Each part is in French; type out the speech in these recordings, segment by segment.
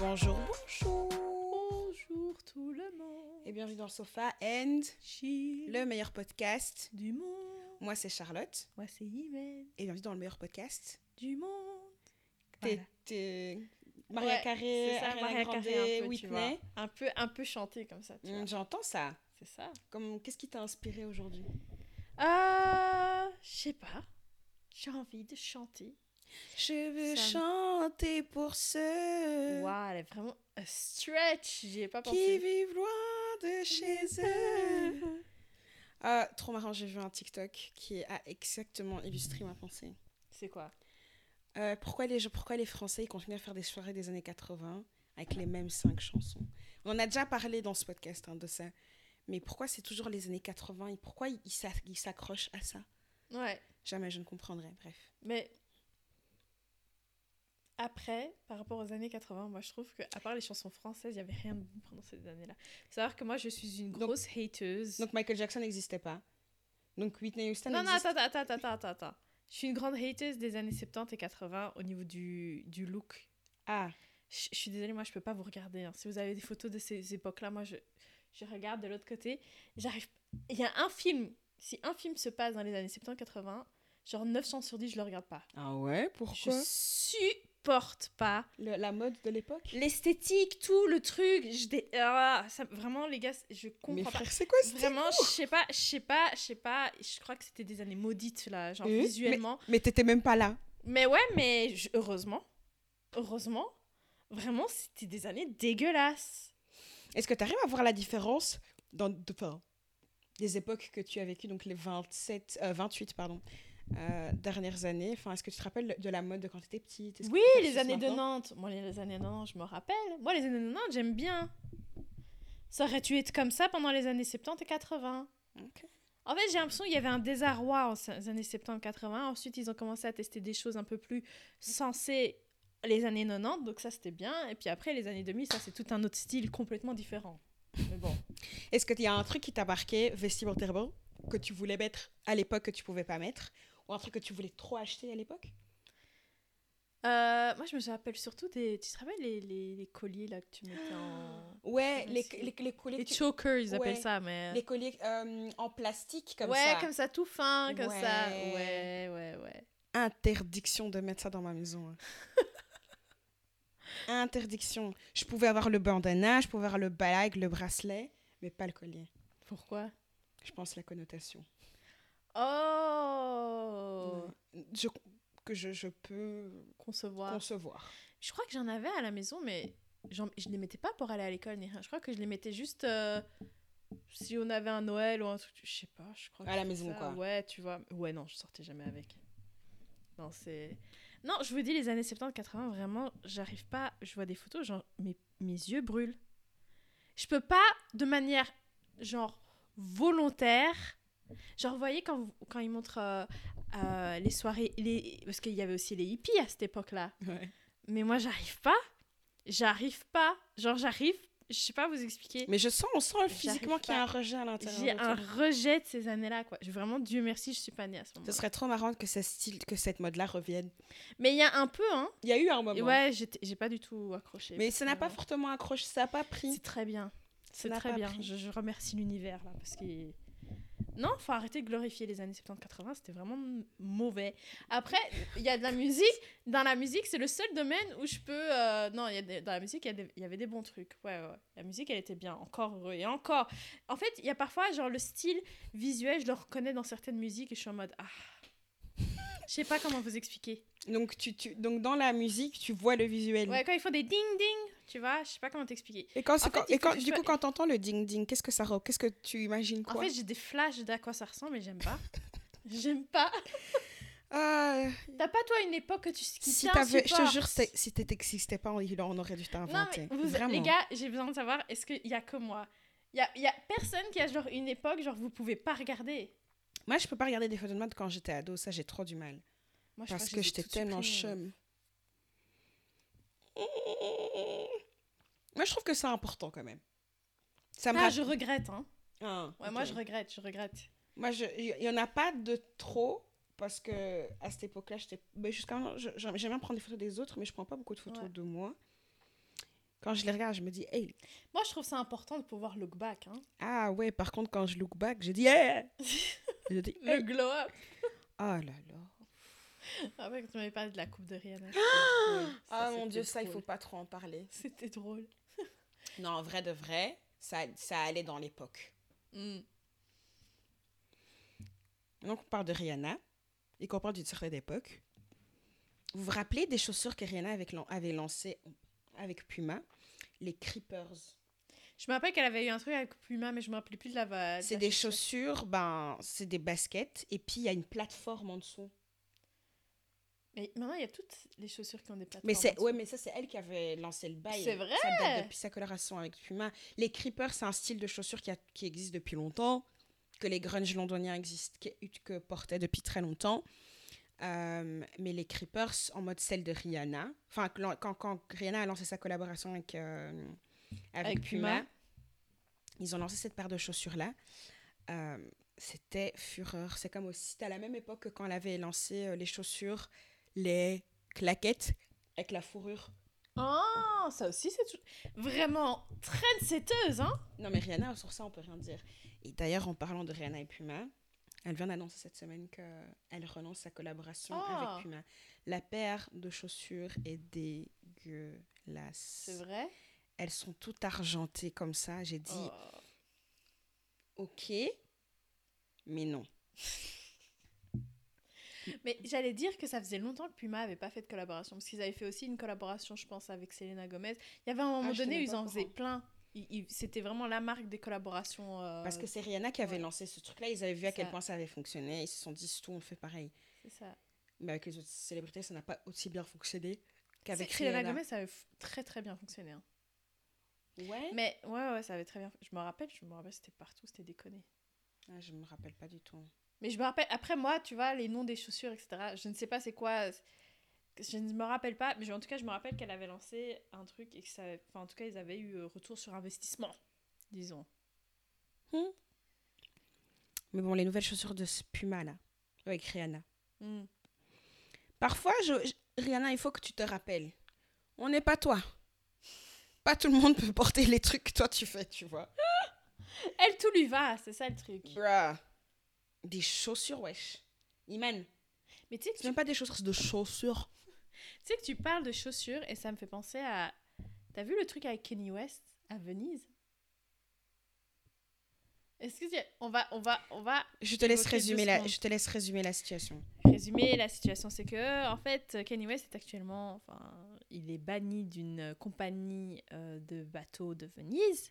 Bonjour, bonjour. Bonjour tout le monde. Et bienvenue dans le sofa and Chill le meilleur podcast. du monde. Moi, c'est Charlotte. Moi, c'est Imen. Et bienvenue dans le meilleur podcast. Du monde. T'es Voilà. t'es Maria Ouais, Carré, c'est ça, Ariana Mariah Grande, Carey, un peu, tu vois. Whitney. Un peu, un peu chanté comme ça, tu vois. J'entends ça. C'est ça. Comme, qu'est-ce qui t'a inspiré aujourd'hui? Euh, je sais pas. J'ai envie de chanter. Je veux Ça- chanter pour ceux Waouh, elle est vraiment a stretch. J'y ai pas qui pensé. vivent loin de chez eux. Ah, trop marrant, j'ai vu un TikTok qui a exactement illustré ma pensée. C'est quoi? Euh, pourquoi, les, pourquoi les Français ils continuent à faire des soirées des années 80 avec les mêmes cinq chansons? On en a déjà parlé dans ce podcast hein, de ça. Mais pourquoi c'est toujours les années 80 et pourquoi ils s'accrochent à ça? Ouais. Jamais je ne comprendrai. Bref. Mais après, par rapport aux années 80, moi je trouve que à part les chansons françaises, il y avait rien de bon pendant ces années-là. Savoir que moi je suis une Donc- grosse hateuse. Donc Michael Jackson n'existait pas. Donc Whitney Houston non, non, existe- attends, attends, attends, attends, attends. Je suis une grande hateuse des années 70 et 80 au niveau du, du look. Ah, Je, je suis désolée, moi je peux pas vous regarder. hein. Si vous avez des photos de ces époques-là, moi je, je regarde de l'autre côté. J'arrive. Il y a un film. Si un film se passe dans les années 70-80, genre 9 chances sur 10, je le regarde pas. ah ouais, Je pourquoi supporte pas Le- La mode de l'époque l'esthétique, tout le truc. Je dé- ah, ça, vraiment, les gars, je Mais comprends pas. frère, c'est quoi ce Vraiment, je sais pas, je sais pas, je sais pas. Je crois que c'était des années maudites là, genre Euh, visuellement. Mais t'étais même pas là. Mais ouais, mais je- heureusement, heureusement, vraiment, c'était des années dégueulasses. Est-ce que tu arrives à voir la différence dans de, enfin, des époques que tu as vécues, donc les 27, euh, 28 pardon, euh, dernières années enfin, Est-ce que tu te rappelles de la mode de quand tu étais petite Oui, les années de maintenant? Nantes. Moi, les années de Nantes, je me rappelle. Moi, les années de Nantes, j'aime bien. Ça aurait dû être comme ça pendant les années 70 et 80. Ok. En fait, j'ai l'impression qu'il y avait un désarroi aux années 70-80. Ensuite, ils ont commencé à tester des choses un peu plus sensées les années 90, donc ça c'était bien. Et puis après, les années 2000, ça c'est tout un autre style complètement différent. Mais bon. Est-ce qu'il y a un truc qui t'a marqué vestimentairement que tu voulais mettre à l'époque que tu pouvais pas mettre? Ou un truc que tu voulais trop acheter à l'époque Euh, moi, je me rappelle surtout des. Tu te rappelles les, les, les colliers là que tu mettais en. Ouais, les, les, les colliers, Les tu- chokers, ils appellent Ouais. ça, mais. les colliers euh, en plastique comme ouais, ça. comme ça, tout fin, comme ça. Ouais. Ouais, ouais, ouais. Interdiction de mettre ça dans ma maison. hein. Interdiction. Je pouvais avoir le bandana, je pouvais avoir le bague, le bracelet, mais pas le collier. Pourquoi? Je pense la connotation. Oh Je, que je, je peux Concevoir. concevoir. Je crois que j'en avais à la maison, mais je les mettais pas pour aller à l'école ni rien. Je crois que je les mettais juste euh, si on avait un Noël ou un truc. Je sais pas, je crois. À que la c'était maison, ça. quoi. Ouais, tu vois. Ouais, non, je sortais jamais avec. Non, c'est. Non, je vous dis, les années 70-80, vraiment, j'arrive pas. Je vois des photos, genre, mes, mes yeux brûlent. Je peux pas, de manière, genre, volontaire. Genre, vous voyez, quand, vous- quand ils montrent euh, euh, les soirées. Les... Parce qu'il y avait aussi les hippies à cette époque-là. Ouais. Mais moi, j'arrive pas. J'arrive pas. Genre, j'arrive. Je sais pas vous expliquer. Mais je sens, on sent physiquement qu'il y a un rejet à l'intérieur. J'ai un rejet de ces années-là, quoi. Vraiment, Dieu merci, je suis pas née à ce Ce moment-là. serait trop marrant que, ce style, que cette mode-là revienne. Mais il y a un peu, hein. Il y a eu un moment. Et ouais, j'ai pas du tout accroché. mais ça n'a pas fortement accroché, ça n'a pas pris. C'est très bien. C'est très bien. Je, je remercie l'univers, là, parce que... Non, faut arrêter de glorifier les années 70-80, c'était vraiment mauvais. Après, il y a de la musique. Dans la musique, c'est le seul domaine où je peux... euh, Non, y a dans la musique, il y, y avait des bons trucs. Ouais, ouais. La musique, elle était bien. Encore heureux. Et encore. En fait, il y a parfois, genre, le style visuel, je le reconnais dans certaines musiques et je suis en mode... Ah... Je sais pas comment vous expliquer. Donc, tu, tu, donc, dans la musique, tu vois le visuel. Ouais, quand ils font des ding-ding, tu vois, je sais pas comment t'expliquer. Et, quand, En fait, quand- il et faut quand, du coup, quand t'entends le ding-ding, qu'est-ce que ça Qu'est-ce que tu imagines En quoi? fait, j'ai des flashs d'à quoi ça ressemble, mais j'aime pas. j'aime pas. Ah, T'as pas, toi, une époque que tu qui si t'avais, je te jure, si t'existais pas, on aurait dû t'inventer. les gars, j'ai besoin de savoir, est-ce qu'il y a que moi? Il y a, y a personne qui a genre une époque, genre vous pouvez pas regarder. Moi, je peux pas regarder des photos de mode quand j'étais ado, ça, j'ai trop du mal. Moi, je Parce que j'étais tellement chum. Moi, je trouve que c'est important quand même. Ça Ah, je regrette, hein. Ah, Ouais, moi, je regrette, je regrette. Moi, il y, y en a pas de trop parce que à cette époque-là, j'étais. ben, jusqu'à j'aime j'aime bien prendre des photos des autres, mais je prends pas beaucoup de photos Ouais. de moi. Quand je les regarde, je me dis, hey. Moi, je trouve ça important de pouvoir look back. Hein. Ah ouais, par contre, quand je look back, je dis, hey. je dis, Le glow up. Oh là là. Ah ouais, quand tu m'avais parlé de la coupe de Rihanna. Ah Ça, mon dieu, ça, il faut pas trop en parler. C'était drôle. Non, en vrai de vrai, ça, ça allait dans l'époque. Mm. Donc, on parle de Rihanna et qu'on parle d'une certaine époque. Vous vous rappelez des chaussures que Rihanna avait lancées? Avec Puma Les Creepers. Je me rappelle qu'elle avait eu un truc avec Puma, mais je me rappelais plus de la de C'est la des chaussure. chaussures, ben, c'est des baskets et puis il y a une plateforme en dessous. Mais maintenant, il y a toutes les chaussures qui ont des plateformes. Mais c'est ouais, mais ça c'est elle qui avait lancé le bail. C'est vrai? Ça date depuis sa coloration avec Puma. Les Creepers, c'est un style de chaussures qui, a- qui existe depuis longtemps, que les grunge londoniens existent, que, que portaient depuis très longtemps. Euh, mais les Creepers en mode celle de Rihanna. Enfin, quand, quand, Rihanna a lancé sa collaboration avec, euh, avec, Avec Puma, Puma. ils ont lancé cette paire de chaussures-là. Euh, C'était fureur. C'est comme aussi, c'était à la même époque que quand elle avait lancé les chaussures, les claquettes avec la fourrure. Oh, ça aussi, c'est vraiment trendsetteuse, hein Non, mais Rihanna, sur ça, on peut rien dire. Et d'ailleurs, en parlant de Rihanna et Puma, elle vient d'annoncer cette semaine qu'elle relance sa collaboration Ah. avec Puma. La paire de chaussures est dégueulasse. C'est vrai? Elles sont toutes argentées comme ça. J'ai dit, Oh. ok, mais non. Mais j'allais dire que ça faisait longtemps que Puma avait pas fait de collaboration, parce qu'ils avaient fait aussi une collaboration, je pense, avec Selena Gomez. Il y avait un moment Ah, donné ils en faisaient plein. C'était vraiment la marque des collaborations. euh, Parce que c'est Rihanna qui avait ouais. lancé ce truc-là. Ils avaient vu à quel point ça avait fonctionné. Ils se sont dit, c'est tout, on fait pareil. C'est ça. Mais avec les autres célébrités, ça n'a pas aussi bien fonctionné qu'avec Selena Rihanna. Gomez, ça avait très très bien fonctionné. hein. Ouais. Mais ouais, ouais, ça avait très bien. Je me rappelle, je me rappelle, c'était partout, c'était déconné. Ah, je me rappelle pas du tout. Mais je me rappelle, après moi, tu vois, les noms des chaussures, etc. Je ne sais pas c'est quoi. Je ne me rappelle pas, mais en tout cas, je me rappelle qu'elle avait lancé un truc et que ça. Enfin, en tout cas, ils avaient eu euh, retour sur investissement, disons. Mais bon, les nouvelles chaussures de Puma, là, avec Rihanna. Hmm. Parfois, je, je- Rihanna, il faut que tu te rappelles. On n'est pas toi. Pas tout le monde peut porter les trucs que toi tu fais, tu vois. Elle, tout lui va, c'est ça le truc. Bruh. Des chaussures, wesh. Iman, Mais tu sais que c'est même pas des chaussures, c'est de chaussures. Tu sais que tu parles de chaussures et ça me fait penser à. T'as vu le truc avec Kenny West à Venise? Est-ce que tu- on va on va on va Je te laisse résumer la, je te laisse résumer la situation. résumer la situation C'est que en fait Kenny West est actuellement enfin il est banni d'une compagnie euh, de bateaux de Venise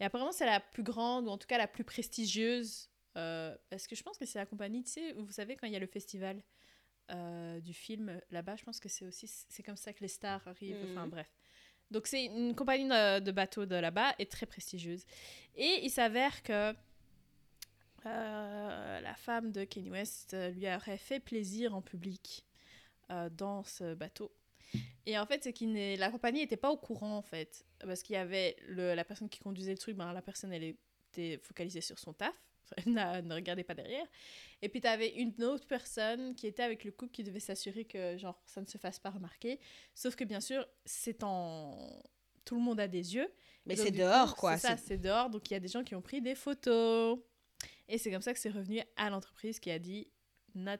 et apparemment c'est la plus grande ou en tout cas la plus prestigieuse euh, parce que je pense que c'est la compagnie tu sais vous savez quand il y a le festival euh, du film là-bas je pense que c'est aussi c'est comme ça que les stars arrivent Mhm. enfin bref donc c'est une compagnie de, de bateaux de là-bas et très prestigieuse et il s'avère que euh, la femme de Kanye West euh, lui aurait fait plaisir en public euh, dans ce bateau. Et en fait, c'est la compagnie n'était pas au courant, en fait. Parce qu'il y avait le- la personne qui conduisait le truc, ben, la personne, elle était focalisée sur son taf. Ne regardait pas derrière. Et puis, tu avais une autre personne qui était avec le couple qui devait s'assurer que, genre, ça ne se fasse pas remarquer. Sauf que, bien sûr, c'est en... Tout le monde a des yeux. Mais c'est dehors, coup, quoi. C'est ça, c'est- dehors. Donc, il y a des gens qui ont pris des photos. Et c'est comme ça que c'est revenu à l'entreprise qui a dit not.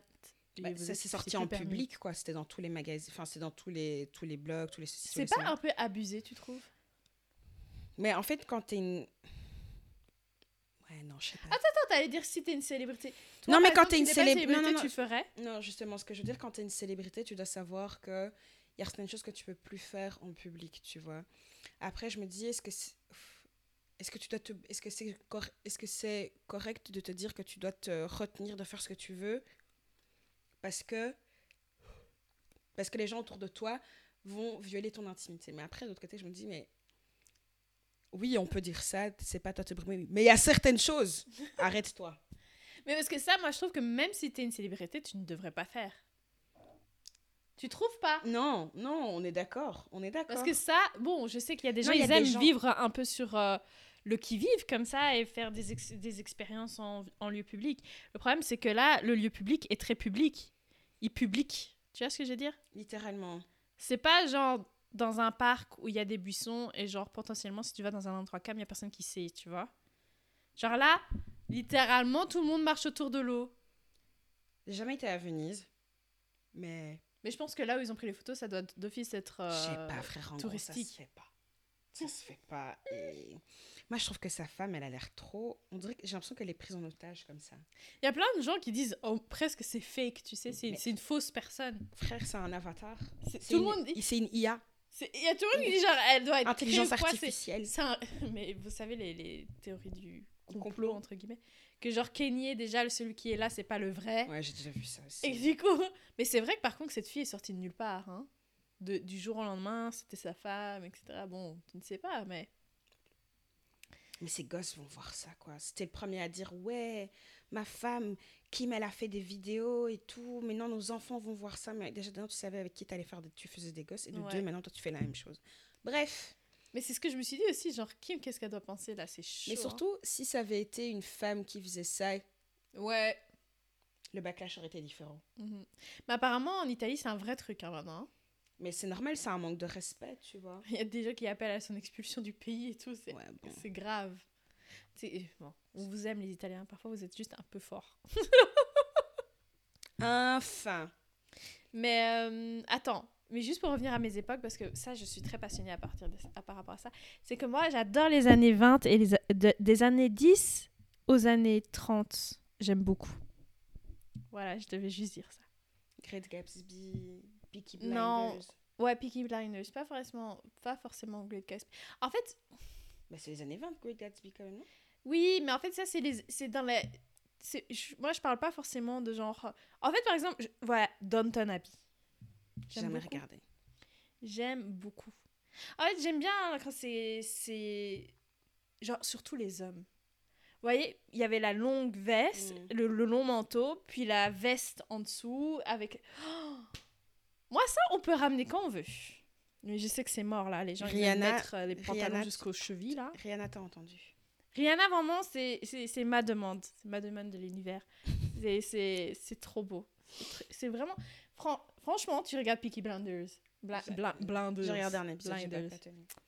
Bah, ça s'est sorti en permis. public, quoi. C'était dans tous les magazines, enfin, c'est dans tous les, tous les blogs, tous les C'est pas un peu abusé, tu trouves? Mais en fait, quand t'es une. Non, je sais pas. Attends, t'allais dire si t'es une célébrité. Non, mais quand t'es une tu n'es pas célébr- non, non, non. tu ferais? Non, justement, ce que je veux dire, quand tu es une célébrité, tu dois savoir que il y a certaines choses que tu peux plus faire en public, tu vois. Après, je me dis, est-ce que c'est est-ce que tu dois te est-ce que c'est cor- est-ce que c'est correct de te dire que tu dois te retenir de faire ce que tu veux? Parce que parce que les gens autour de toi vont violer ton intimité. Mais après, de l'autre côté, je me dis, mais oui, on peut dire ça, c'est pas toi te brimer. Mais il y a certaines choses. Arrête-toi. Mais parce que ça, moi, je trouve que même si t'es une célébrité, tu ne devrais pas faire. Tu trouves pas? Non, non, on est d'accord. On est d'accord. Parce que ça, bon, je sais qu'il y a des gens, Non, ils aiment gens- vivre un peu sur euh, le qui-vive comme ça et faire des, ex- des expériences en, en lieu public. Le problème, c'est que là, le lieu public est très public. Il public. Tu vois ce que je veux dire? Littéralement. C'est pas genre dans un parc où il y a des buissons et genre potentiellement si tu vas dans un endroit calme, il y a personne qui sait, tu vois. Genre là, littéralement tout le monde marche autour de l'eau. J'ai jamais été à Venise, mais Mais je pense que là où ils ont pris les photos, ça doit d'office être je sais euh, pas, frère, en gros, touristique. ça se fait pas. Ça se fait pas. Et moi, je trouve que sa femme, elle a l'air trop. On dirait que j'ai l'impression qu'elle est prise en otage comme ça. Il y a plein de gens qui disent oh, presque c'est fake, tu sais, c'est Mais- une fausse personne. Frère, c'est un avatar. Tout le monde dit. C'est une IA, Il y a tout le monde qui dit genre elle doit être intelligence quoi, artificielle. c'est un- Mais vous savez les, les théories du complot, complot. entre guillemets, que genre Kenny déjà celui qui est là, c'est pas le vrai. Ouais, j'ai déjà vu ça aussi. Et du coup, mais c'est vrai que par contre cette fille est sortie de nulle part, hein. De, du jour au lendemain, c'était sa femme, etc. Bon, tu ne sais pas, mais Mais ces gosses vont voir ça, quoi. C'était le premier à dire Ouais, ma femme, Kim, elle a fait des vidéos et tout. Maintenant, nos enfants vont voir ça. Mais déjà, d'un, tu savais avec qui t'allais faire des... tu faisais des gosses. Et de Ouais. deux, maintenant, toi, tu fais la même chose. Bref. mais c'est ce que je me suis dit aussi, genre Kim, qu'est-ce qu'elle doit penser là, c'est chaud. Mais hein. surtout, si ça avait été une femme qui faisait ça, ouais. le backlash aurait été différent. Mhm. Mais apparemment en Italie c'est un vrai truc hein, maintenant. Mais c'est normal, c'est un manque de respect, tu vois. Il y a des gens qui appellent à son expulsion du pays et tout, c'est Ouais, bon. c'est grave. Bon, on vous aime les Italiens, parfois vous êtes juste un peu forts. Enfin. Mais euh, attends, mais juste pour revenir à mes époques, parce que ça, je suis très passionnée à partir de à, par rapport à ça, c'est que moi, j'adore les années 20 et les, de- des années 10 aux années 30. J'aime beaucoup. Voilà, je devais juste dire ça. Great Gatsby, Peaky Blinders. Non. Ouais, Peaky Blinders, pas forcément, pas forcément Great Gatsby. En fait, Bah, c'est les années 20, Great Gatsby, quand même, non? Oui, mais en fait, ça, c'est les, c'est dans les, c'est- je- moi, je parle pas forcément de genre. En fait, par exemple, je- voilà, Downton Abbey. J'ai J'aime jamais beaucoup. regardé. J'aime beaucoup. En fait, j'aime bien quand c'est. c'est Genre, surtout les hommes. Vous voyez, il y avait la longue veste, Mm. le, le long manteau, puis la veste en dessous avec. Oh Moi, ça, on peut ramener quand on veut. Mais je sais que c'est mort, là. Les gens, ils Rihanna- mettre euh, les pantalons jusqu'aux chevilles, là. Rihanna, t'as entendu Rihanna, vraiment, c'est- ma demande. C'est ma demande de l'univers. C'est- trop beau. C'est vraiment... fran- franchement, tu regardes Peaky Blinders. Bla bla blinders. J'ai regardé un épisode, Blinders.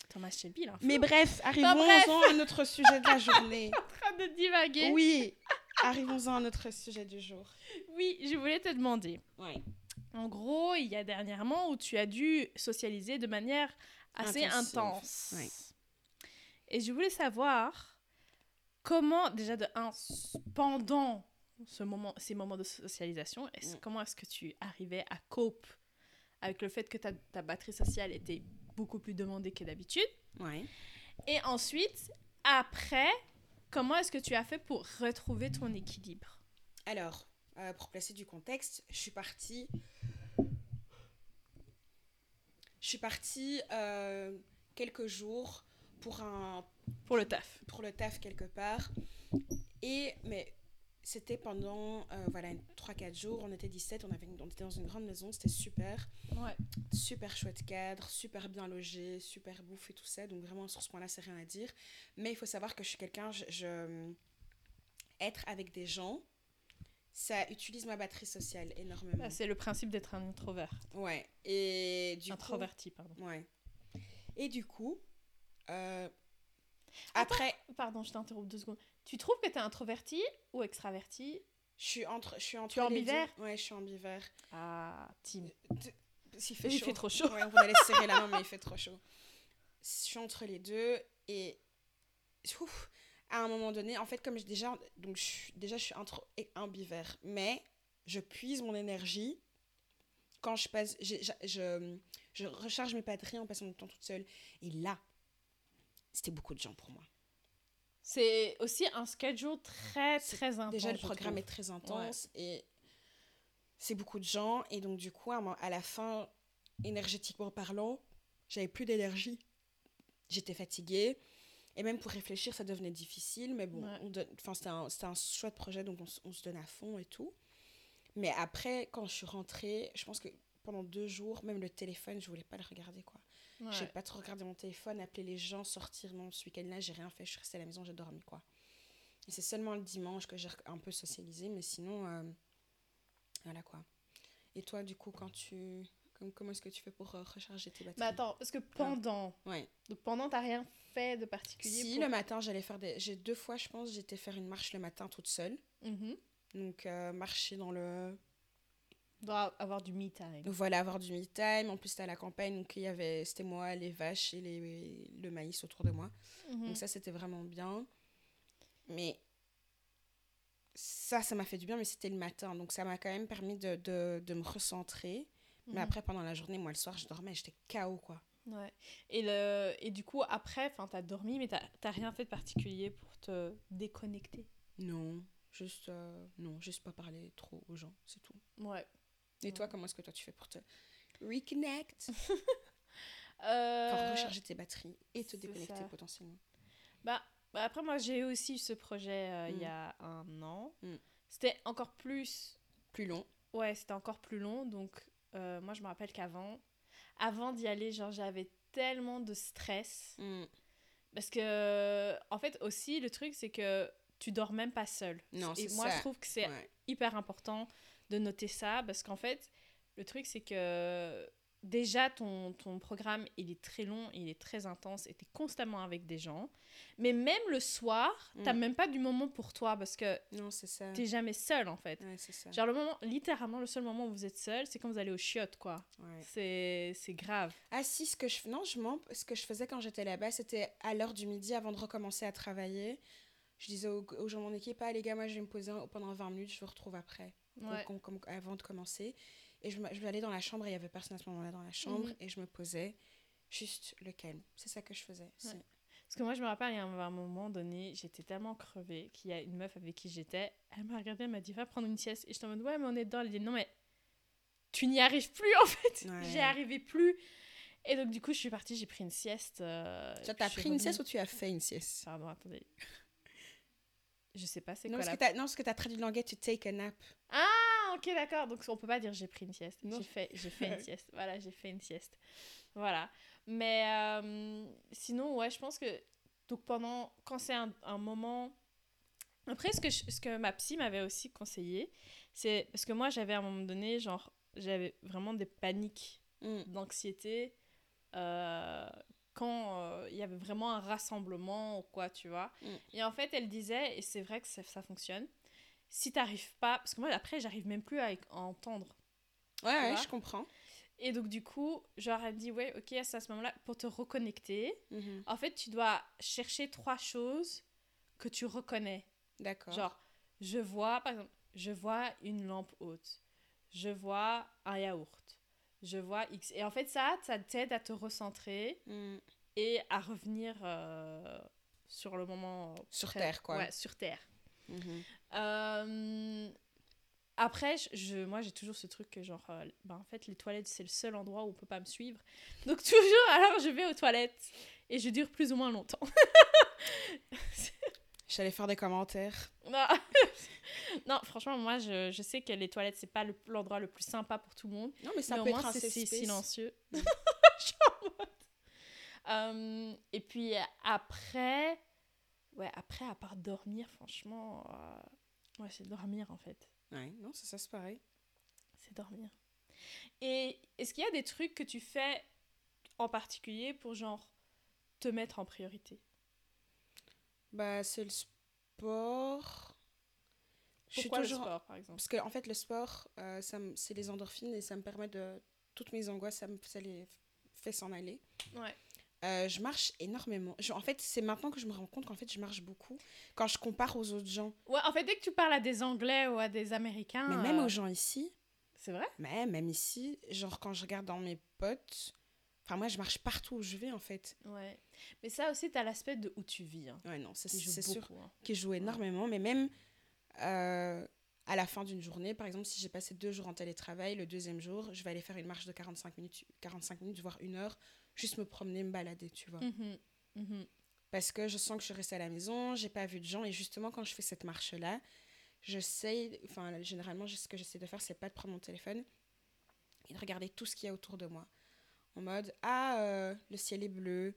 Thomas Shelby, là. Mais bref, arrivons bref. à notre sujet de la journée. en train de divaguer. Oui, arrivons à notre sujet du jour. Oui, je voulais te demander. Ouais. En gros, il y a dernièrement où tu as dû socialiser de manière assez Intensive. intense. Ouais. Et je voulais savoir comment, déjà de un, pendant ce moment, ces moments de socialisation, Mm. comment est-ce que tu arrivais à cope avec le fait que ta, ta batterie sociale était beaucoup plus demandée que d'habitude? Ouais. Et ensuite, après, comment est-ce que tu as fait pour retrouver ton équilibre? Alors, euh, pour placer du contexte, je suis partie. Je suis partie euh, quelques jours pour un pour le taf pour le taf quelque part. Et mais c'était pendant euh, voilà 3-4 jours. On était 17, on, avait une- on était dans une grande maison, c'était super. Ouais. super chouette cadre, super bien logé, super bouffe et tout ça. Donc vraiment sur ce point-là, c'est rien à dire. Mais il faut savoir que je suis quelqu'un, je, je- être avec des gens, ça utilise ma batterie sociale énormément. Ah, C'est le principe d'être un introvert. Ouais. Et du coup, Introverti, pardon. ouais. Et du coup, euh, après, Pardon, je t'interromps deux secondes. Tu trouves que tu es introverti ou extraverti? Je suis entre, je suis entre Tu es les deux. ambivert Ouais, je suis ambivert. Ah. S'il fait, Il chaud. fait trop chaud. Ouais, on va laisser serrer la main, mais il fait trop chaud. Je suis entre les deux et ouf, à un moment donné, en fait, comme je, déjà, donc je, suis- déjà, je suis intro, et ambivert, mais je puise mon énergie quand je passe, je, je, je recharge mes batteries en passant du temps toute seule. Et là, c'était beaucoup de gens pour moi. C'est aussi un schedule très, très intense. Déjà, le programme est très intense et c'est beaucoup de gens. Et donc, du coup, à la fin, énergétiquement parlant, j'avais plus d'énergie. J'étais fatiguée. Et même pour réfléchir, ça devenait difficile. Mais bon, Ouais. c'était un, un chouette projet, donc on se donne à fond et tout. Mais après, quand je suis rentrée, je pense que pendant deux jours, même le téléphone, je voulais pas le regarder, quoi. Ouais. J'ai pas trop regardé mon téléphone, appeler les gens, sortir. Non, ce week-end-là, j'ai rien fait. Je suis restée à la maison, j'ai dormi, quoi. Et c'est seulement le dimanche que j'ai un peu socialisé, mais sinon, euh, voilà, quoi. Et toi, du coup, quand tu... Comme, comment est-ce que tu fais pour euh, recharger tes batteries Mais attends, parce que pendant. Ouais. Donc pendant, t'as rien fait de particulier Si, pour- le matin, j'allais faire des... J'ai deux fois, je pense, j'étais faire une marche le matin toute seule. Mhm. Donc, euh, marcher dans le... doit avoir du me time. Donc, voilà, avoir du me time. En plus, c'était à la campagne, donc il y avait... C'était moi, les vaches et les... le maïs autour de moi. Mhm. Donc ça, c'était vraiment bien. Mais ça, ça m'a fait du bien, mais c'était le matin. Donc ça m'a quand même permis de, de, de me recentrer. Mais Mhm. après, pendant la journée, moi, le soir, je dormais, j'étais KO, quoi. Ouais. Et, le... et du coup, après, t'as dormi, mais t'as rien fait de particulier pour te déconnecter? Non, juste... euh, non, juste pas parler trop aux gens, c'est tout. Ouais. Et toi, comment est-ce que toi, tu fais pour te reconnect? Euh, Enfin, recharger tes batteries et te déconnecter ça. potentiellement. Bah, bah après, moi, j'ai eu aussi ce projet euh, il y Mm. a un an. Mm. C'était encore plus. Plus long. Ouais, c'était encore plus long. Donc, euh, moi, je me rappelle qu'avant, avant d'y aller, genre, j'avais tellement de stress. Mm. Parce que, en fait, aussi, le truc, c'est que tu dors même pas seul. Non, Et moi, ça. je trouve que c'est Ouais. hyper important de noter ça parce qu'en fait, le truc, c'est que déjà, ton, ton programme, il est très long, il est très intense et tu es constamment avec des gens. Mais même le soir, t'as Mm. même pas du moment pour toi parce que Non, c'est ça. t'es jamais seul, en fait. Ouais, c'est ça. Genre, le moment, littéralement, le seul moment où vous êtes seul, c'est quand vous allez aux chiottes, quoi. Ouais. C'est c'est grave. Ah si, ce que je non, je mens. Ce que je faisais quand j'étais là-bas, c'était à l'heure du midi avant de recommencer à travailler. Je disais aux, aux gens de mon équipe, ah les gars, moi je vais me poser pendant 20 minutes, je vous retrouve après, avant de commencer. Et je, je vais aller dans la chambre, et il y avait personne à ce moment-là dans la chambre, Mhm. et je me posais juste le calme. C'est ça que je faisais. Parce que moi, je me rappelle, il y a un, moment donné, j'étais tellement crevée qu'il y a une meuf avec qui j'étais. Elle m'a regardée, elle m'a dit, va prendre une sieste. Et j'étais en mode, ouais, mais on est dedans. Elle dit, non, mais tu n'y arrives plus, en fait. Ouais. J'y arrivais plus. Et donc, du coup, je suis partie, j'ai pris une sieste. euh, Tu as pris une sieste ou tu as fait une sieste? Pardon, attendez. Je sais pas, c'est quoi parce, la... que t'as- non, parce que tu as traduit l'anglais, tu take a nap. Ah, ok, d'accord. Donc, on peut pas dire j'ai pris une sieste. J'ai fait, j'ai fait une sieste. Voilà, j'ai fait une sieste. Voilà. Mais euh, sinon, ouais, je pense que donc pendant quand c'est un, un moment. Après, ce que, je- ce que ma psy m'avait aussi conseillé, c'est parce que moi, j'avais à un moment donné, genre, j'avais vraiment des paniques Mm. d'anxiété euh, quand euh, il y avait vraiment un rassemblement ou quoi, tu vois. Mm. Et en fait, elle disait, et c'est vrai que ça, ça fonctionne, si t'arrives pas, parce que moi après, j'arrive même plus à, à entendre. Ouais, je comprends. Et donc, du coup, genre, elle dit, ouais, ok, à ce moment-là, pour te reconnecter, Mhm. en fait, tu dois chercher trois choses que tu reconnais. D'accord. Genre, je vois, par exemple, je vois une lampe haute, je vois un yaourt, je vois X. Et en fait, ça, ça t'aide à te recentrer Mm. et à revenir euh, sur le moment. Sur pré- Terre, quoi. Ouais, sur Terre. Mhm. Euh, après, je, moi, j'ai toujours ce truc que, genre, euh, ben, en fait, les toilettes, c'est le seul endroit où on peut pas me suivre. Donc, toujours, alors, je vais aux toilettes et je dure plus ou moins longtemps. J'allais faire des commentaires. Non, non franchement, moi, je, je sais que les toilettes, c'est pas le- l'endroit le plus sympa pour tout le monde. Non, mais ça mais au peut moins, être un c'est silencieux. Je suis en mode. Euh, et puis après, ouais, après, à part dormir, franchement, euh, ouais, c'est dormir en fait. Ouais, non, c'est ça, c'est pareil. C'est dormir. Et est-ce qu'il y a des trucs que tu fais en particulier pour genre te mettre en priorité? Bah, c'est le sport. Je suis Pourquoi toujours- le sport, par exemple? Parce que, en fait, le sport, euh, ça me- c'est les endorphines et ça me permet de. Toutes mes angoisses, ça, me, ça les fait s'en aller. Ouais. Euh, je marche énormément. Je- en fait, c'est maintenant que je me rends compte qu'en fait, je marche beaucoup. Quand je compare aux autres gens, Ouais, en fait, dès que tu parles à des Anglais ou à des Américains. mais même euh, aux gens ici, C'est vrai? Mais même ici, genre quand je regarde dans mes potes, enfin, moi, je marche partout où je vais, en fait. Ouais. Mais ça aussi, t'as l'aspect de où tu vis. Hein, Ouais, non, c'est sûr. hein. qui joue énormément, mais même euh, à la fin d'une journée, par exemple, si j'ai passé deux jours en télétravail, le deuxième jour, je vais aller faire une marche de 45 minutes, 45 minutes voire une heure, juste me promener, me balader, tu vois. Mhm, mhm. Parce que je sens que je suis restée à la maison, j'ai pas vu de gens, et justement, quand je fais cette marche-là, j'essaie, enfin, généralement, ce que j'essaie de faire, c'est pas de prendre mon téléphone et de regarder tout ce qu'il y a autour de moi. En mode, ah, euh, le ciel est bleu,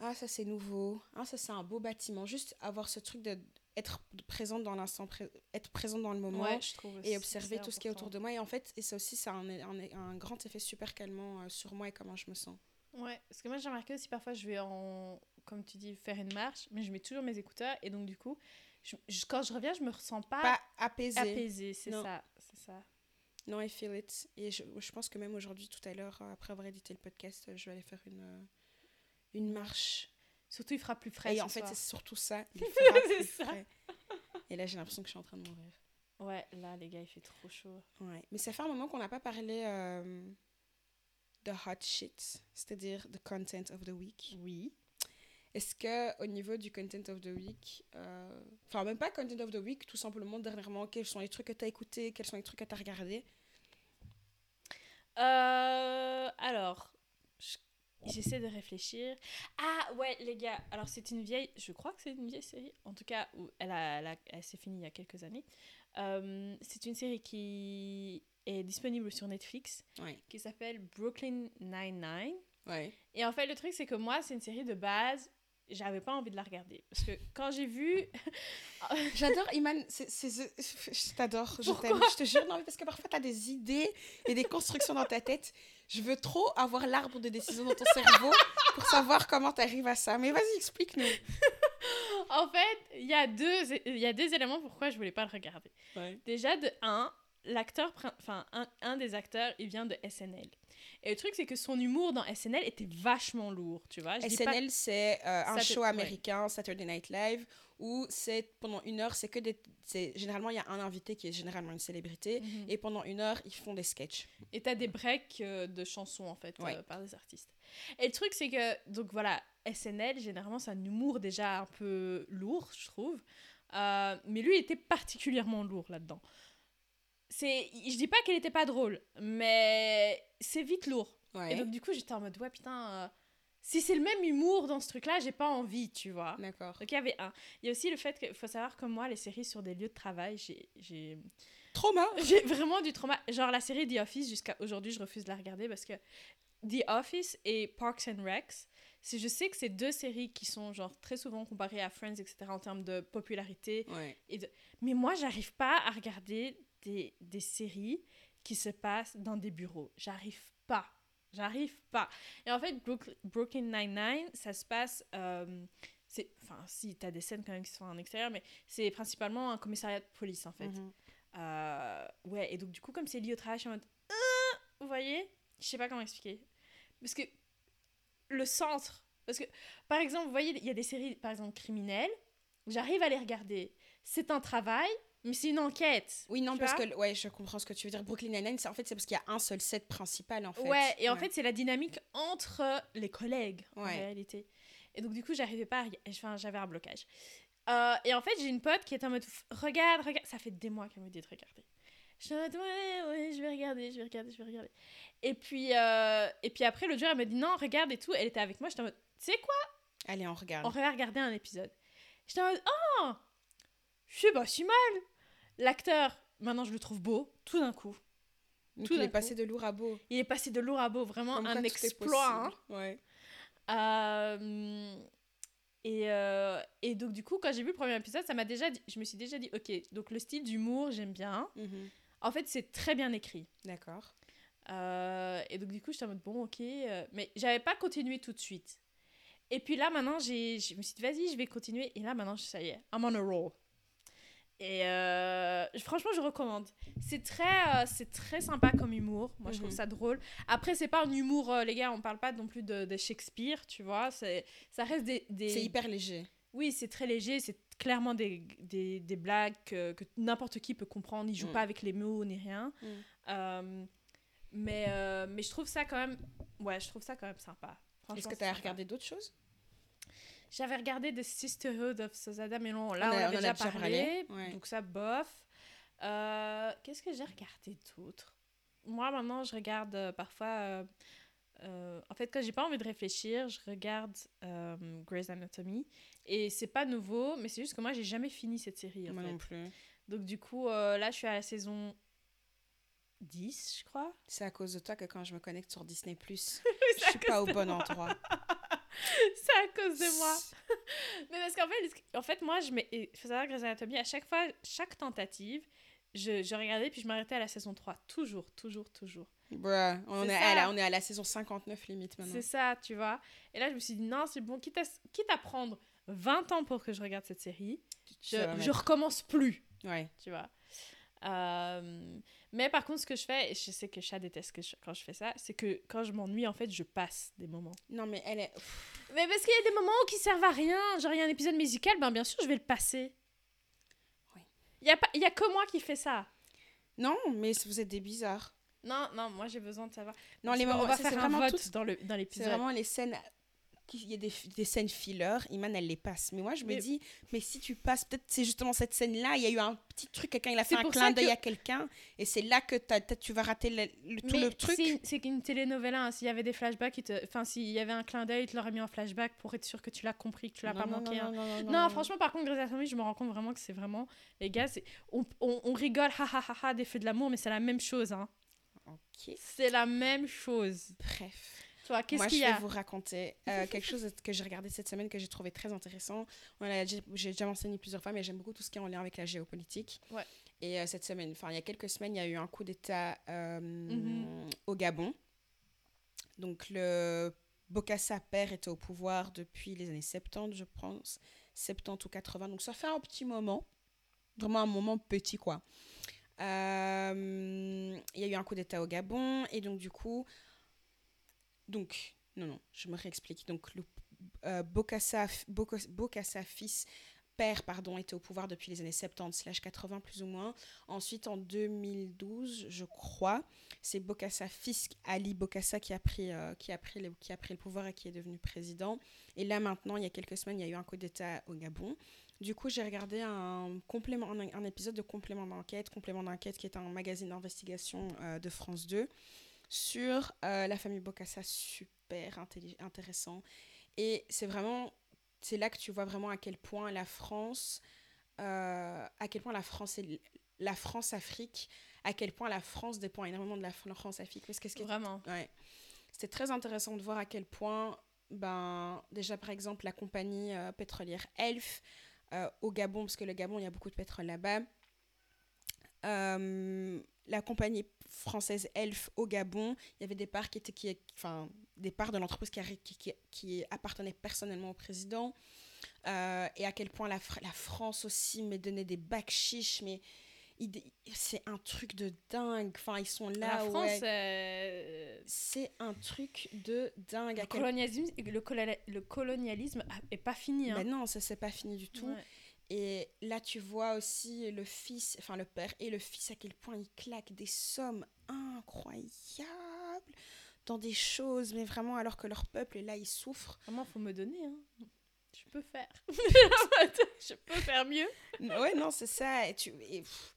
ah, ça c'est nouveau, ah, ça c'est un beau bâtiment. Juste avoir ce truc de être présente dans l'instant, pré- être présente dans le moment Ouais, et observer tout ce qui est autour de moi. Et en fait, et ça aussi, ça a un, un, un grand effet super calmant euh, sur moi et comment je me sens. Ouais, parce que moi j'ai remarqué aussi parfois je vais en, comme tu dis, faire une marche, mais je mets toujours mes écouteurs et donc du coup, je- je- quand je reviens, je me ressens pas, Pas apaisé. apaisée, c'est ça, c'est ça. Non, I feel it. Et je, je pense que même aujourd'hui, tout à l'heure, après avoir édité le podcast, euh, je vais aller faire une, euh, une marche. Surtout il fera plus frais. et en fait, c'est surtout ça. Il fera plus ça. frais. Et là, j'ai l'impression que je suis en train de mourir. Ouais, là les gars, il fait trop chaud. Ouais. Mais ça fait un moment qu'on n'a pas parlé euh, de hot shit, c'est-à-dire the content of the week. Oui. Est-ce que au niveau du content of the week, euh, enfin même pas content of the week, tout simplement dernièrement, quels sont les trucs que tu as écoutés, quels sont les trucs que tu as regardés Euh, alors, je- j'essaie de réfléchir. Ah ouais, les gars, alors c'est une vieille, je crois que c'est une vieille série, en tout cas, où elle, a, elle, a- elle s'est finie il y a quelques années. Euh, c'est une série qui est disponible sur Netflix, Ouais. qui s'appelle Brooklyn Nine-Nine. Ouais. Et en fait, le truc, c'est que moi, c'est une série de base, j'avais pas envie de la regarder. Parce que quand j'ai vu. J'adore Iman, c'est, c'est, c'est- je t'adore, je t'aime, je te jure, non mais parce que parfois tu as des idées et des constructions dans ta tête. Je veux trop avoir l'arbre de décision dans ton cerveau pour savoir comment tu arrives à ça. Mais vas-y, explique-nous. En fait, il y, a deux- il y a deux éléments pourquoi je voulais pas le regarder. Déjà, de un, l'acteur, enfin, un, un des acteurs, il vient de SNL. Et le truc, c'est que son humour dans SNL était vachement lourd, tu vois. Je dis pas- SNL, c'est euh, un show ouais. américain, Saturday Night Live, où c'est pendant une heure, c'est que des. Généralement, il y a un invité qui est généralement une célébrité, Mhm. et pendant une heure, ils font des sketchs. Et t'as des breaks euh, de chansons, en fait, Ouais. euh, par des artistes. Et le truc, c'est que, donc voilà, SNL, généralement, c'est un humour déjà un peu lourd, je trouve. Euh, mais lui, il était particulièrement lourd là-dedans. C'est, je dis pas qu'elle était pas drôle, mais c'est vite lourd. Et donc, du coup, j'étais en mode, ouais, putain, si c'est le même humour dans ce truc-là, j'ai pas envie, tu vois. D'accord. Donc, il y avait un. Il y a aussi le fait qu'il faut savoir que moi, les séries sur des lieux de travail, j'ai- Trauma j'ai vraiment du trauma. Genre la série The Office, jusqu'à aujourd'hui, je refuse de la regarder parce que The Office et Parks and Recs, c'est- je sais que c'est deux séries qui sont genre très souvent comparées à Friends, etc. en termes de popularité. Ouais. Mais moi, j'arrive pas à regarder des, des séries qui se passent dans des bureaux. J'arrive pas. J'arrive pas. Et en fait, Brook- Brooklyn Nine-Nine, ça se passe... euh, c'est Enfin, si, t'as des scènes quand même qui sont en extérieur, mais c'est principalement un commissariat de police, en fait. Mhm. Euh, ouais, et donc du coup, comme c'est lié au travail, je suis en mode. Euh, vous voyez Je sais pas comment expliquer. Parce que le centre. Parce que, par exemple, vous voyez, il y a des séries, par exemple, criminelles. J'arrive à les regarder. C'est un travail, mais c'est une enquête. Oui, non, parce que ouais, je comprends ce que tu veux dire. Brooklyn Nine-Nine, c'est- en fait, c'est parce qu'il y a un seul set principal, en fait. Ouais, et en fait, c'est la dynamique entre les collègues, en réalité. Et donc, du coup, j'arrivais pas à... Enfin, j'avais un blocage. Euh, et en fait, j'ai une pote qui est en mode, regarde, regarde. Ça fait des mois qu'elle me dit de regarder. Je suis en mode, ouais, ouais, je vais regarder, je vais regarder, je vais regarder. Et puis, euh, et puis après, l'autre jour, elle me dit, non, regarde et tout. Elle était avec moi, j'étais en mode, tu sais quoi? Allez, on regarde. On va regarder un épisode. J'étais en mode, oh C'est pas si mal L'acteur, maintenant, je le trouve beau, tout d'un coup. Donc, tout il est passé de lourd à beau. Il est passé de lourd à beau, vraiment Comme un quoi exploit. hein. Ouais. Euh, et, euh, et donc, du coup, quand j'ai vu le premier épisode, ça m'a déjà dit, je me suis déjà dit, ok, donc le style d'humour, j'aime bien. Mhm. En fait, c'est très bien écrit. D'accord. Euh, et donc, du coup, j'étais en mode, bon, ok. mais j'avais pas continué tout de suite. Et puis là, maintenant, je me suis dit, vas-y, je vais continuer. Et là, maintenant, ça y est, I'm on a roll. Et euh, franchement, je recommande. C'est très, euh, c'est très sympa comme humour. Moi, je trouve Mhm. ça drôle. Après, c'est pas un humour, euh, les gars, on parle pas non plus de, de Shakespeare, tu vois. C'est, ça reste des. des... C'est hyper léger. Oui, c'est très léger. C'est clairement des, des, des blagues que, que n'importe qui peut comprendre. Ils jouent Mm. pas avec les mots ni rien. Mm. Mais, mais je trouve ça quand même. Ouais, je trouve ça quand même sympa. Est-ce que tu as regardé d'autres choses? J'avais regardé The Sisterhood of Sozada, mais non, là, On on, a- on a déjà déjà parlé. parlé, ouais. Donc ça, bof. Euh, Qu'est-ce que j'ai regardé d'autre? Moi, maintenant, je regarde euh, parfois. euh, en fait, quand j'ai pas envie de réfléchir, je regarde Grey's Anatomy. Et c'est pas nouveau, mais c'est juste que moi, j'ai jamais fini cette série. En Moi fait. non plus. Donc, du coup, là, je suis à la saison 10, je crois. C'est à cause de toi que quand je me connecte sur Disney+, je suis pas au bon endroit. c'est à cause de moi. Mais parce qu'en fait, en fait, moi, je mets. Il faut savoir que Grey's Anatomy, à chaque fois, chaque tentative, je, je regardais puis je m'arrêtais à la saison 3. Toujours, toujours, toujours. Bruh, on, est à la, on est à la saison 59 limite maintenant. C'est ça, tu vois. Et là, je me suis dit, non, c'est bon, quitte à, quitte à prendre 20 ans pour que je regarde cette série, je, je recommence plus, Ouais. tu vois. Euh, mais par contre, ce que je fais, et je sais que Chat déteste que je- quand je fais ça, c'est que quand je m'ennuie, en fait, je passe des moments. Non, mais elle est. Mais parce qu'il y a des moments qui servent à rien. Genre, il y a un épisode musical, ben bien sûr, je vais le passer. Oui. Il y a, pas, il y a que moi qui fais ça. Non, mais vous êtes des bizarres. Non, non, moi j'ai besoin de savoir. Non, les moments, on va faire un vote toutes- dans dans C'est l'épisode. vraiment les scènes. Qui- Il y a des, des scènes filler, Iman elle les passe. Mais moi je me dis, mais si tu passes, peut-être c'est justement cette scène-là, il y a eu un petit truc, quelqu'un il a fait un clin d'œil que- à quelqu'un, et c'est là que tu vas rater le, le- tout Mais le truc. c'est- qu'une telenovela. hein. S'il y avait des flashbacks, te- enfin, s'il y avait un clin d'œil, il te l'aurait mis en flashback pour être sûr que tu l'as compris, que tu l'as pas non, manqué. non, hein. non, franchement, par contre, Grey's Anatomy, je me rends compte vraiment que c'est vraiment. Les gars, on, on, on rigole, ha ha ha ha, des feux de l'amour, mais c'est la même chose. Hein. Ok. C'est la même chose. Bref. Tu vois, qu'est-ce Moi, qu'il je y vais a vous raconter euh, quelque chose que j'ai regardé cette semaine que j'ai trouvé très intéressant. J'ai déjà mentionné plusieurs fois, mais j'aime beaucoup tout ce qui est en lien avec la géopolitique. Ouais. Et euh, cette semaine, enfin, il y a quelques semaines, il y a eu un coup d'État euh, Mhm. au Gabon. Donc, le Bokassa père était au pouvoir depuis les années 70, je pense. 70 ou 80. Donc, ça fait un petit moment. Vraiment un moment petit, quoi. Il y a eu un coup d'État au Gabon. Et donc, du coup, donc, non, non, je me réexplique. Donc, le euh, Bokassa, Bokassa fils, père, pardon, était au pouvoir depuis les années 70-80, plus ou moins. Ensuite, en 2012, je crois, c'est Bokassa fils, Ali Bokassa, qui a, pris, euh, qui, a pris le, qui a pris le pouvoir et qui est devenu président. Et là, maintenant, il y a quelques semaines, il y a eu un coup d'État au Gabon. Du coup, j'ai regardé un, complément, un épisode de Complément d'enquête, Complément d'enquête qui est un magazine d'investigation euh, de France 2 sur euh, la famille Bokassa, super intéressant. Et c'est vraiment, c'est là que tu vois vraiment à quel point la France, euh, à quel point la France est la France-Afrique, à quel point la France dépend énormément de la France-Afrique. Parce que ce Vraiment. Ouais. C'était très intéressant de voir à quel point, ben, déjà par exemple, la compagnie euh, pétrolière Elf au Gabon, parce que le Gabon, il y a beaucoup de pétrole là-bas. La compagnie française Elf au Gabon, il y avait des parts qui étaient, qui, enfin, des parts de l'entreprise qui, qui, appartenaient personnellement au président. Euh, et à quel point la, Fr- la France aussi me donnait des bacs chiches, mais c'est un truc de dingue. Enfin, ils sont là. la France, ouais. euh, C'est un truc de dingue. le, quel... colonialisme, le, colonialisme est pas fini. Hein. Mais non, ça c'est pas fini du tout. Ouais. Et là, tu vois aussi le fils, enfin le père et le fils, à quel point ils claquent des sommes incroyables dans des choses, mais vraiment alors que leur peuple est là, il souffre. Vraiment, faut me donner. Hein. Je peux faire. je peux faire mieux. ouais, non, c'est ça. Et tu... et, pff,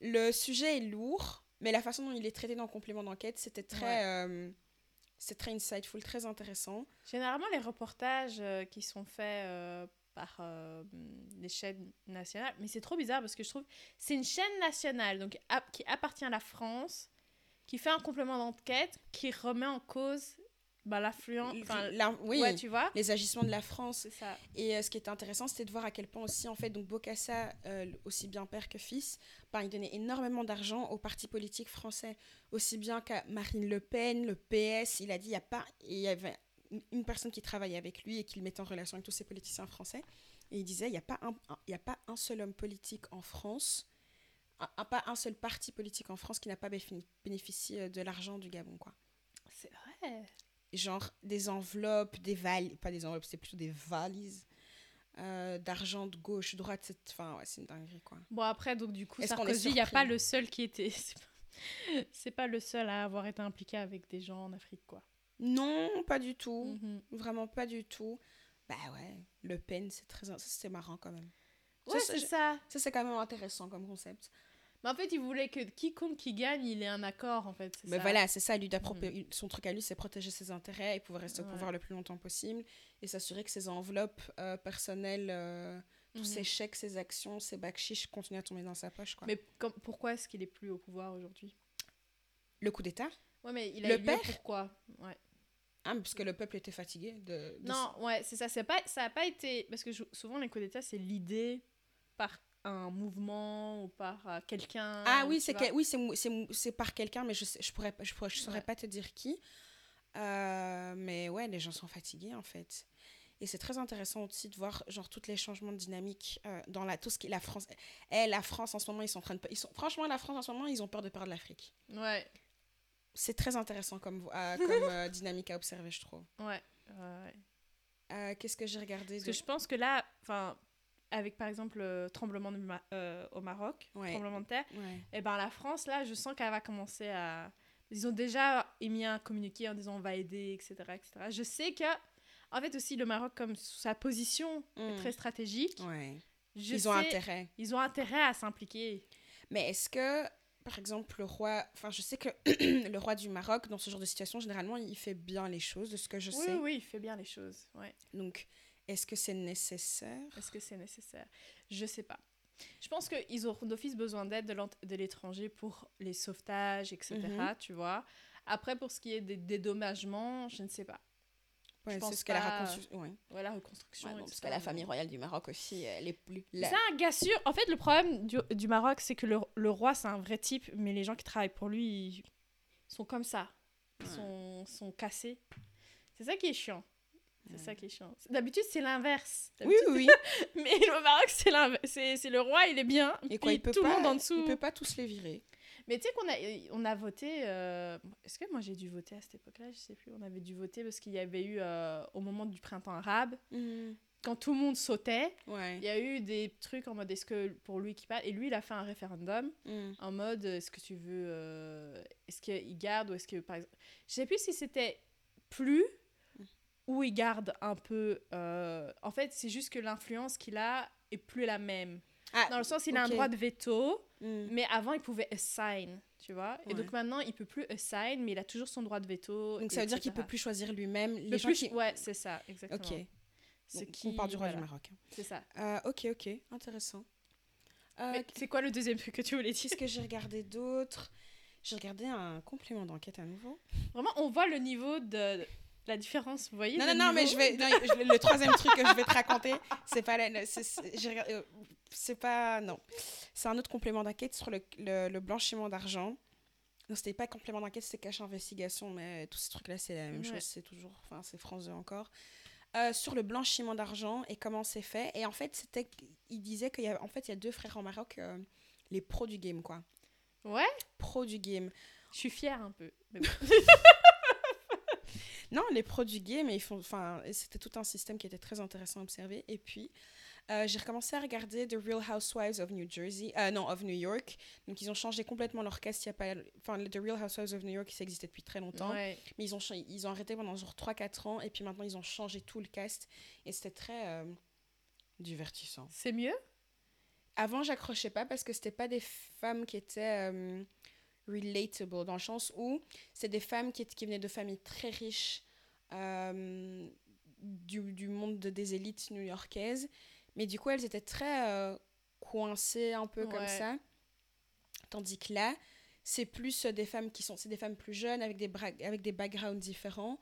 le sujet est lourd, mais la façon dont il est traité dans le complément d'enquête, c'était très, euh, c'est très insightful, très intéressant. Généralement, les reportages euh, qui sont faits euh, par euh, les chaînes nationales, mais c'est trop bizarre parce que je trouve c'est une chaîne nationale donc qui appartient à la France, qui fait un complément d'enquête, qui remet en cause oui, ouais, tu vois. les agissements de la France. Ça. Et euh, ce qui était intéressant, c'était de voir à quel point aussi, en fait, donc Bokassa, euh, aussi bien père que fils, ben, il donnait énormément d'argent aux partis politiques français, aussi bien qu'à Marine Le Pen, le PS. Il a dit, il y a pas, il y avait une- personne qui travaillait avec lui et qui le mettait en relation avec tous ces politiciens français. Et il disait, il n'y a, pas un- un- il y a pas un seul homme politique en France, un, pas un seul parti politique en France qui n'a pas bénéficié euh, de l'argent du Gabon, quoi C'est vrai. genre des enveloppes, des valises, pas des enveloppes, c'est plutôt des valises euh, d'argent de gauche, droite, c'est enfin, ouais, une dinguerie quoi. Bon, après, donc du coup, Sarkozy, il n'y a pas le seul qui était. C'est pas... c'est pas le seul à avoir été impliqué avec des gens en Afrique, quoi. Non, pas du tout, Mhm. vraiment pas du tout. Bah ouais, Le Pen, c'est très, ça, c'est marrant quand même. Ouais, c'est- ça. Ça c'est quand même intéressant comme concept. Mais en fait, il voulait que quiconque qui gagne, il ait un accord, en fait. Mais ça. voilà, c'est ça, lui d'appropri- son truc à lui, c'est protéger ses intérêts et pouvoir rester au Ouais. pouvoir le plus longtemps possible et s'assurer que ses enveloppes euh, personnelles, euh, tous Mhm. ses chèques, ses actions, ses bacs chiches continuent à tomber dans sa poche quoi. Mais comme- pourquoi est-ce qu'il est plus au pouvoir aujourd'hui? Le coup d'État? Ouais, mais il a Le eu lieu père? pourquoi? Ouais. Ah, parce que le peuple était fatigué de. de- Non, ouais, c'est ça. C'est pas, ça a pas été. Parce que je- souvent, les coups d'État, c'est l'idée par un mouvement ou par euh, quelqu'un. Ah oui, c'est que- oui, c'est par quelqu'un, mais je je pourrais, je pourrais, je saurais Ouais. pas te dire qui. Euh, mais ouais, les gens sont fatigués en fait. Et c'est très intéressant aussi de voir genre tous les changements de dynamique euh, dans la tout ce qui la France. Eh, la France en ce moment ils sont en train de ils sont franchement la France en ce moment ils ont peur de perdre l'Afrique. Ouais, C'est très intéressant comme euh, comme euh, dynamique à observer je trouve. ouais. ouais, ouais. Euh, Qu'est-ce que j'ai regardé Parce de... que je pense que là, enfin, avec par exemple le tremblement de Ma- au Maroc, Ouais. tremblement de terre, et ben la France, là, je sens qu'elle va commencer à. Ils ont déjà émis un communiqué en disant on va aider, etc. etc. Je sais que, en fait, aussi, le Maroc, comme sa position est Mm. très stratégique, je Ils ont intérêt. Ils ont intérêt à s'impliquer. Mais est-ce que, par exemple, le roi, enfin, je sais que le roi du Maroc, dans ce genre de situation, généralement, il fait bien les choses, de ce que je Oui, sais. oui, il fait bien les choses. Ouais. Donc, est-ce que c'est nécessaire? Est-ce que c'est nécessaire? Je sais pas. Je pense qu'ils auront d'office besoin d'aide de l'étranger pour les sauvetages, etc. Mhm. Tu vois. Après, pour ce qui est des dédommagements, je ne sais pas. Ouais, pense c'est ce qu'elle a pas- raconté. Ouais. Ouais, la reconstruction. Ouais, non, et parce que la famille royale du Maroc aussi, elle est plus. C'est un gars sûr. En fait, le problème du, du Maroc, c'est que le, le roi, c'est un vrai type, mais les gens qui travaillent pour lui, ils sont comme ça. Ils Ouais. sont, sont cassés. C'est ça qui est chiant. C'est Ouais. ça qui est chiant. D'habitude, c'est l'inverse. Oui, oui, oui. Mais le Maroc, c'est l'inverse. C'est c'est le roi, il est bien. Et puis quoi, il peut tout pas, le monde en dessous. Il peut pas tous les virer. Mais tu sais qu'on a, on a voté. euh, Est-ce que moi j'ai dû voter à cette époque-là? Je sais plus. On avait dû voter parce qu'il y avait eu, euh, au moment du printemps arabe, quand tout le monde sautait, Ouais. il y a eu des trucs en mode est-ce que pour lui qui parle? Et lui, il a fait un référendum Mm. en mode est-ce que tu veux. euh, est-ce qu'il garde ou est-ce que par exemple. Je sais plus si c'était plus ou il garde un peu. euh, En fait, c'est juste que l'influence qu'il a est plus la même. Ah, Dans le sens, il a un droit de veto. Mm. Mais avant, il pouvait assign, tu vois? Et donc maintenant, il peut plus assign, mais il a toujours son droit de veto. Donc ça veut dire qu'il peut plus choisir lui-même les gens plus- qui. Ouais, c'est ça, exactement. Ok. Ce qui... On parle du roi voilà, du Maroc. C'est ça. Euh, ok, ok, intéressant. Euh, c'est quoi le deuxième truc que tu voulais dire? Qu'est-ce que j'ai regardé d'autre? J'ai regardé un complément d'enquête à nouveau. Vraiment, on voit le niveau de la différence, vous voyez Non, non, non, mais je vais. non, le troisième truc que je vais te raconter, c'est pas. la- c'est- euh, C'est pas. Non. C'est un autre complément d'enquête sur le, le, le blanchiment d'argent. Non, c'était pas complément d'enquête, c'était cache investigation, mais tous ces trucs-là, c'est la même Ouais. chose. C'est toujours. Enfin, c'est France 2 encore. Euh, sur le blanchiment d'argent et comment c'est fait. Et en fait, c'était. Il disait qu'il y a. En fait, il y a deux frères au Maroc, euh, les pros du game, quoi. Ouais, Pros du game. je suis fière un peu. Mais bon. Non, les produits gays, mais ils font. Enfin, c'était tout un système qui était très intéressant à observer. Et puis, euh, j'ai recommencé à regarder The Real Housewives of New Jersey. Euh, non, of New York. Donc, ils ont changé complètement leur cast. Il y a pas. Enfin, The Real Housewives of New York, ça existait depuis très longtemps. Ouais. Mais ils ont, ils ont arrêté pendant genre 3-4 ans. Et puis maintenant, ils ont changé tout le cast. Et c'était très euh, divertissant. C'est mieux? Avant, j'accrochais pas parce que c'était pas des femmes qui étaient relatable, dans le sens où c'est des femmes qui, qui venaient de familles très riches euh, du, du monde de- des élites new-yorkaises. Mais du coup, elles étaient très euh, coincées un peu comme ça. Tandis que là, c'est plus des femmes qui sont... C'est des femmes plus jeunes, avec des, avec des backgrounds différents,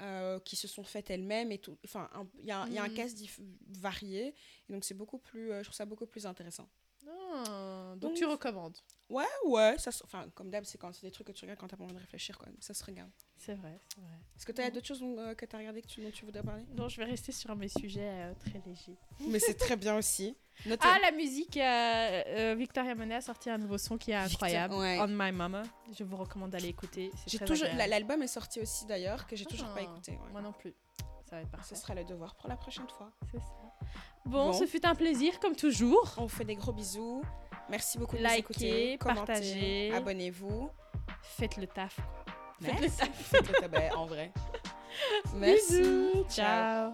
euh, qui se sont faites elles-mêmes et tout. Enfin, il y a, un- il y a un cast dif- varié. Et donc, c'est beaucoup plus... euh, je trouve ça beaucoup plus intéressant. Ah, donc, Donc, tu recommandes. Ouais, ouais, ça, enfin, comme d'hab, c'est quand c'est des trucs que tu regardes quand t'as pas envie de réfléchir, quoi. Ça se regarde. C'est vrai, c'est vrai. Est-ce que t'as Mhm. d'autres choses euh, que t'as regardé que tu, dont tu voudrais parler? Donc, je vais rester sur mes sujets euh, très légers. Mais c'est très bien aussi. Notez. Ah, la musique, euh, euh, Victoria Monet a sorti un nouveau son qui est Victor- incroyable. ouais. On My Mama. Je vous recommande d'aller écouter. c'est j'ai très toujours l'album est sorti aussi d'ailleurs que j'ai toujours pas Ah, écouté. ouais. Moi non plus. Ça va être parfait. Ce sera le devoir pour la prochaine fois. C'est ça. Bon, Bon. ce fut un plaisir comme toujours. On vous fait des gros bisous. Merci beaucoup de Likez, nous écouter. Partagez. abonnez-vous. Faites le taf. quoi. Merci. Faites le tabac, en vrai. Merci. Bisous. Ciao.